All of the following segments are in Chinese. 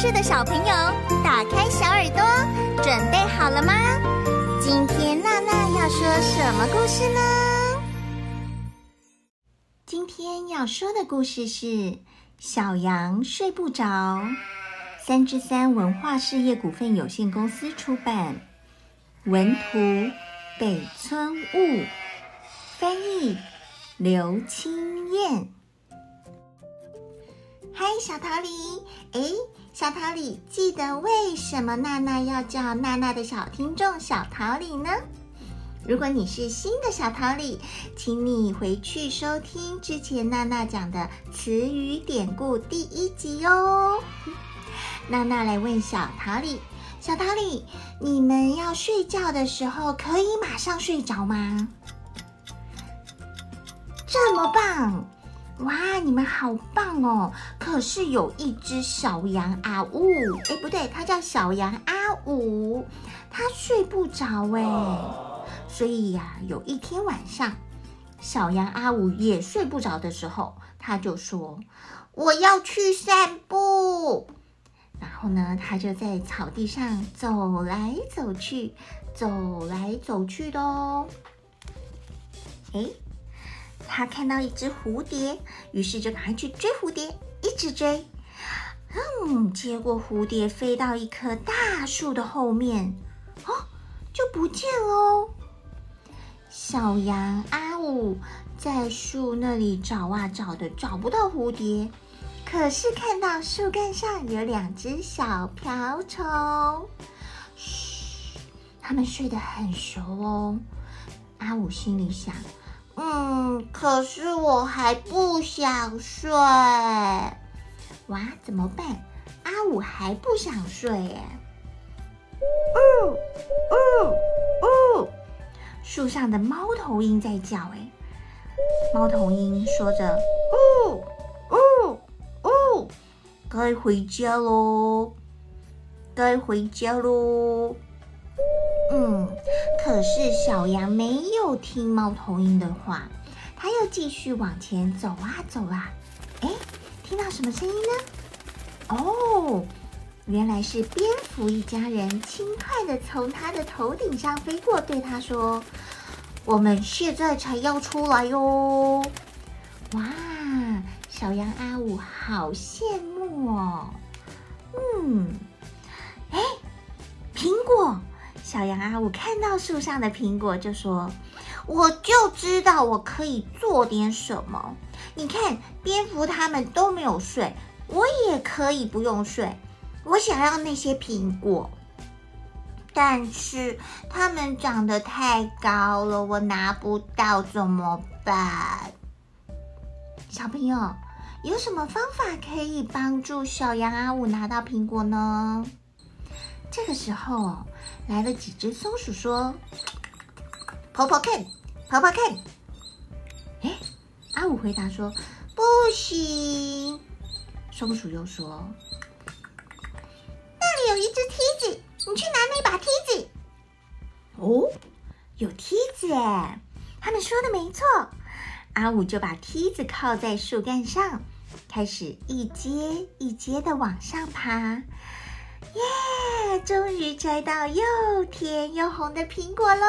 是的小朋友，打开小耳朵，准备好了吗？今天娜娜要说什么故事呢？今天要说的故事是《小羊睡不着》，三之三文化事业股份有限公司出版，文图北村雾，翻译刘清燕。嗨，小桃李，哎。小桃李，记得为什么娜娜要叫娜娜的小听众小桃李呢？如果你是新的小桃李，请你回去收听之前娜娜讲的词语典故第一集哦。娜娜来问小桃李：小桃李，你们要睡觉的时候可以马上睡着吗？这么棒！哇，你们好棒哦！可是有一只小羊阿呜，哎，不对，它叫小羊阿五，它睡不着哎，所以呀，有一天晚上，小羊阿五也睡不着的时候，他就说：“我要去散步。”然后呢，他就在草地上走来走去，走来走去的哦。哎。他看到一只蝴蝶，于是就赶快去追蝴蝶，一直追。嗯，结果蝴蝶飞到一棵大树的后面，哦，就不见了。小羊阿五在树那里找啊找的，找不到蝴蝶，可是看到树干上有两只小瓢虫。嘘，他们睡得很熟哦。阿五心里想。嗯，可是我还不想睡。哇，怎么办？阿五还不想睡耶。呜呜呜！树上的猫头鹰在叫哎。猫头鹰说着：“呜呜呜，该回家喽，该回家喽。”嗯，可是小羊没有听猫头鹰的话，它又继续往前走啊走啊。哎，听到什么声音呢？哦，原来是蝙蝠一家人轻快地从它的头顶上飞过，对它说：“我们现在才要出来哟。”哇，小羊阿五好羡慕哦。嗯，哎，苹果。小羊阿五看到树上的苹果，就说：“我就知道我可以做点什么。你看，蝙蝠他们都没有睡，我也可以不用睡。我想要那些苹果，但是它们长得太高了，我拿不到，怎么办？”小朋友，有什么方法可以帮助小羊阿五拿到苹果呢？这个时候。来了几只松鼠，说：“跑跑看，跑跑看。”哎，阿五回答说：“不行。”松鼠又说：“那里有一只梯子，你去拿那把梯子。”哦，有梯子哎！他们说的没错。阿五就把梯子靠在树干上，开始一阶一阶的往上爬。耶！他终于摘到又甜又红的苹果喽！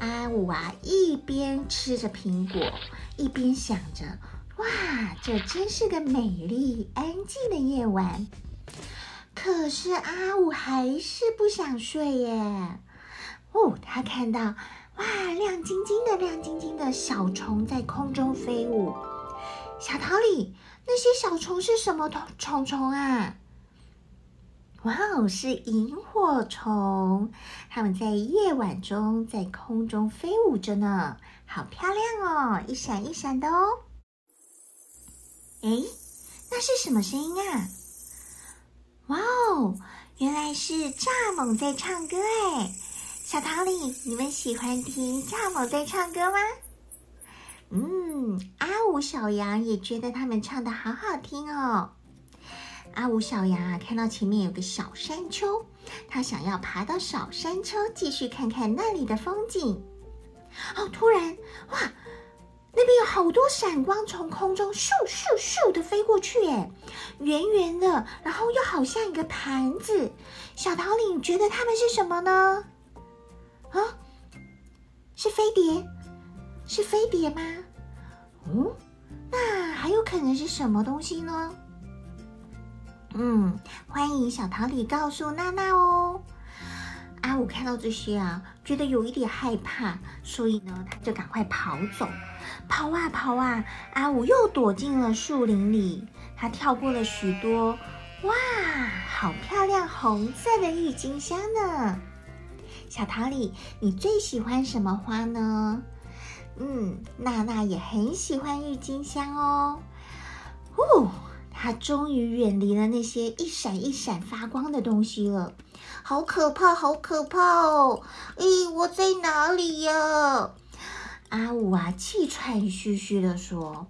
阿五啊，一边吃着苹果，一边想着：哇，这真是个美丽安静的夜晚。可是阿五还是不想睡耶。哦，他看到哇，亮晶晶的，亮晶晶的小虫在空中飞舞。小桃李，那些小虫是什么虫虫虫啊？哇哦，是萤火虫，它们在夜晚中在空中飞舞着呢，好漂亮哦，一闪一闪的哦。哎，那是什么声音啊？哇哦，原来是蚱蜢在唱歌哎！小桃李，你们喜欢听蚱蜢在唱歌吗？嗯，阿五小羊也觉得他们唱得好好听哦。阿五小羊啊，看到前面有个小山丘，他想要爬到小山丘继续看看那里的风景。哦，突然，哇，那边有好多闪光从空中咻咻咻的飞过去，哎，圆圆的，然后又好像一个盘子。小桃李，觉得它们是什么呢？啊，是飞碟。是飞碟吗？嗯，那还有可能是什么东西呢？嗯，欢迎小桃李告诉娜娜哦。阿五看到这些啊，觉得有一点害怕，所以呢，他就赶快跑走，跑啊跑啊，阿五又躲进了树林里。他跳过了许多，哇，好漂亮，红色的郁金香呢。小桃李，你最喜欢什么花呢？嗯，娜娜也很喜欢郁金香。哦，他终于远离了那些一闪一闪发光的东西了，好可怕，好可怕哦！咦，我在哪里呀？阿五啊，气喘吁吁地说：“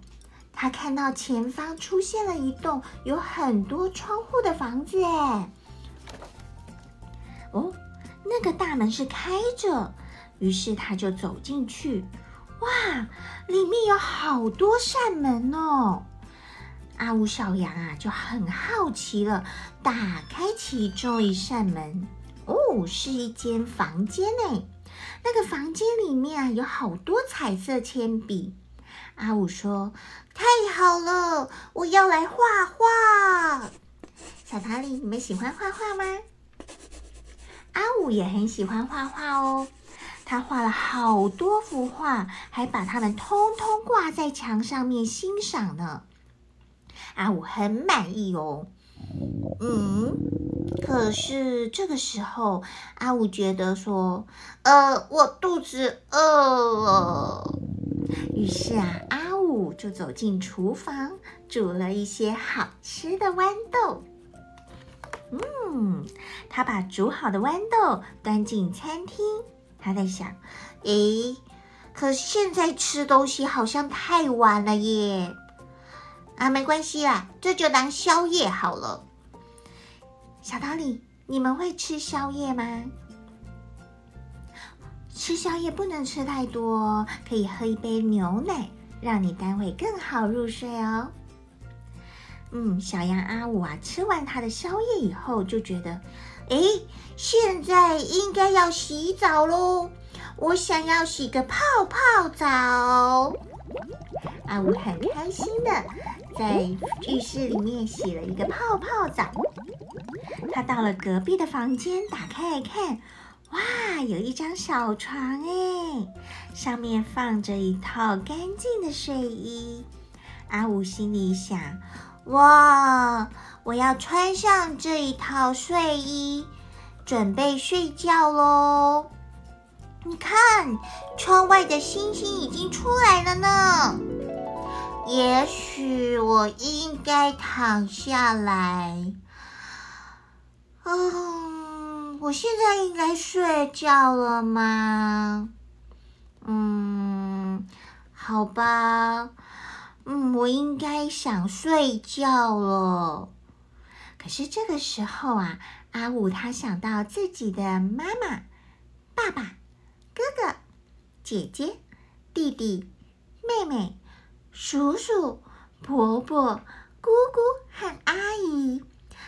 他看到前方出现了一栋有很多窗户的房子，哎，哦，那个大门是开着，于是他就走进去。”哇，里面有好多扇门哦！阿五小羊啊就很好奇了，打开其中一扇门，哦，是一间房间呢。那个房间里面啊有好多彩色铅笔。阿五说：“太好了，我要来画画。”小桃李，你们喜欢画画吗？阿五也很喜欢画画哦。他画了好多幅画，还把它们通通挂在墙上面欣赏呢。阿五很满意哦。嗯，可是这个时候，阿五觉得说：“呃，我肚子饿了。”于是啊，阿五就走进厨房，煮了一些好吃的豌豆。嗯，他把煮好的豌豆端进餐厅。他在想，诶，可现在吃东西好像太晚了耶。啊，没关系啦，这就当宵夜好了。小桃李，你们会吃宵夜吗？吃宵夜不能吃太多，可以喝一杯牛奶，让你待会更好入睡哦。嗯，小羊阿五啊，吃完他的宵夜以后，就觉得。哎，现在应该要洗澡喽！我想要洗个泡泡澡。阿五很开心的在浴室里面洗了一个泡泡澡。他到了隔壁的房间，打开来看，哇，有一张小床哎，上面放着一套干净的睡衣。阿五心里想。哇！我要穿上这一套睡衣，准备睡觉喽。你看，窗外的星星已经出来了呢。也许我应该躺下来。嗯，我现在应该睡觉了吗？嗯，好吧。嗯，我应该想睡觉了。可是这个时候啊，阿五他想到自己的妈妈、爸爸、哥哥、姐姐、弟弟、妹妹、叔叔、伯伯、姑姑和阿姨，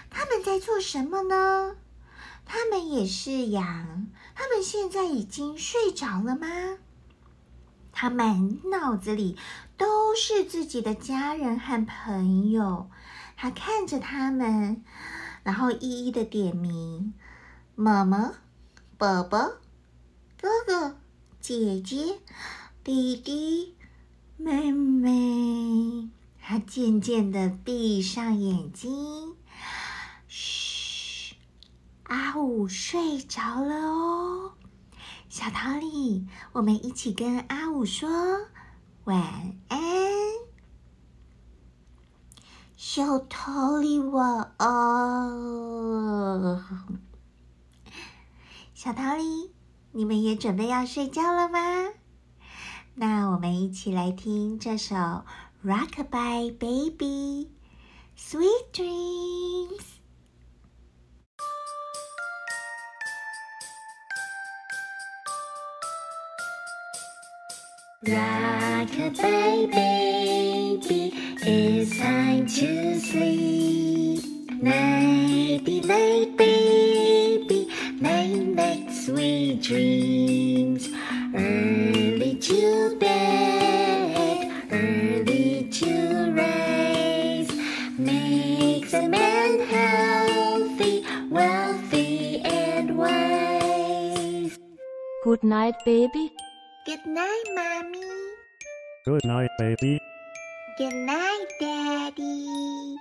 他们在做什么呢？他们也是羊，他们现在已经睡着了吗？他满脑子里都是自己的家人和朋友，他看着他们，然后一一的点名：妈妈、爸爸、哥哥、姐姐、弟弟、妹妹，她渐渐的闭上眼睛。嘘，阿五睡着了哦。小桃李，我们一起跟阿五说晚安。小桃李，晚安。小桃李。你们也准备要睡觉了吗？那我们一起来听这首《Rock-a-Bye Baby》，Sweet Dreams。Rock-a-bye baby, it's time to night, baby. Good night, mommy. Good night, baby. Good night, daddy.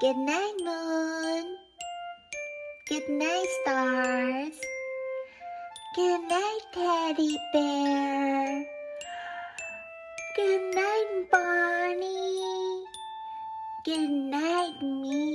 Good night, moon. Good night, stars. Good night, teddy bear. Good night, Bonnie. Good night, me.